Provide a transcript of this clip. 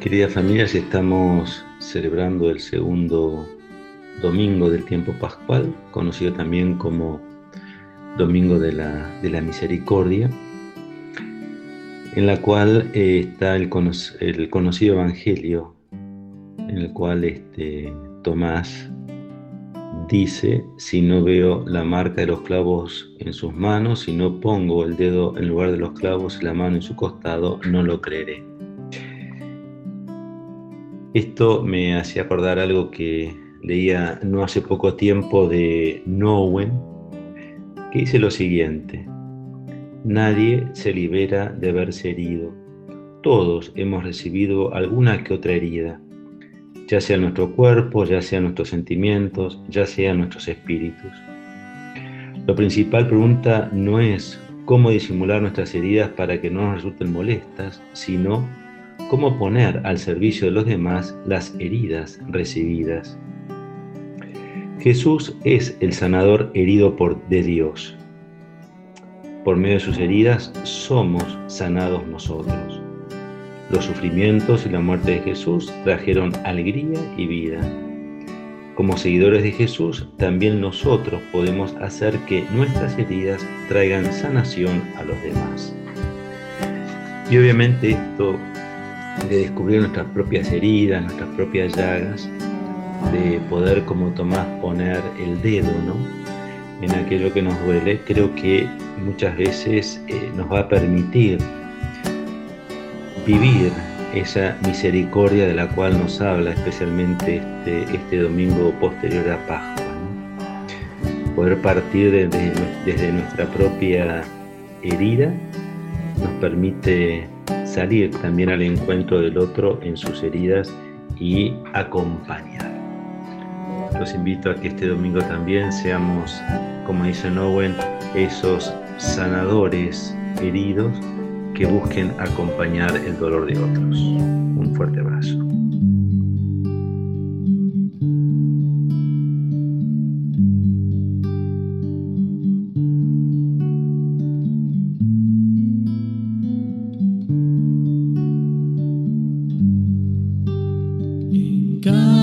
Queridas familias, estamos celebrando el segundo domingo del tiempo pascual, conocido también como Domingo de la, Misericordia, en la cual eh, está el, conocido Evangelio, en el cual este, Tomás dice, si no veo la marca de los clavos en sus manos, si no pongo el dedo en lugar de los clavos y la mano en su costado, no lo creeré. Esto me hacía acordar algo que leía no hace poco tiempo de Nowen, que dice lo siguiente, nadie se libera de haberse herido, todos hemos recibido alguna que otra herida, ya sea nuestro cuerpo, ya sea nuestros sentimientos, ya sea nuestros espíritus. Lo principal pregunta no es cómo disimular nuestras heridas para que no nos resulten molestas, sino cómo poner al servicio de los demás las heridas recibidas. Jesús es el sanador herido por, de Dios. Por medio de sus heridas somos sanados nosotros. Los sufrimientos y la muerte de Jesús trajeron alegría y vida. Como seguidores de Jesús, también nosotros podemos hacer que nuestras heridas traigan sanación a los demás. Y obviamente esto de descubrir nuestras propias heridas, nuestras propias llagas, de poder como Tomás poner el dedo ¿no? en aquello que nos duele, creo que muchas veces eh, nos va a permitir vivir esa misericordia de la cual nos habla especialmente este, este domingo posterior a Pascua. Poder partir desde, desde nuestra propia herida nos permite salir también al encuentro del otro en sus heridas y acompañar. Los invito a que este domingo también seamos, como dice Owen, esos sanadores heridos que busquen acompañar el dolor de otros. Un fuerte abrazo. God.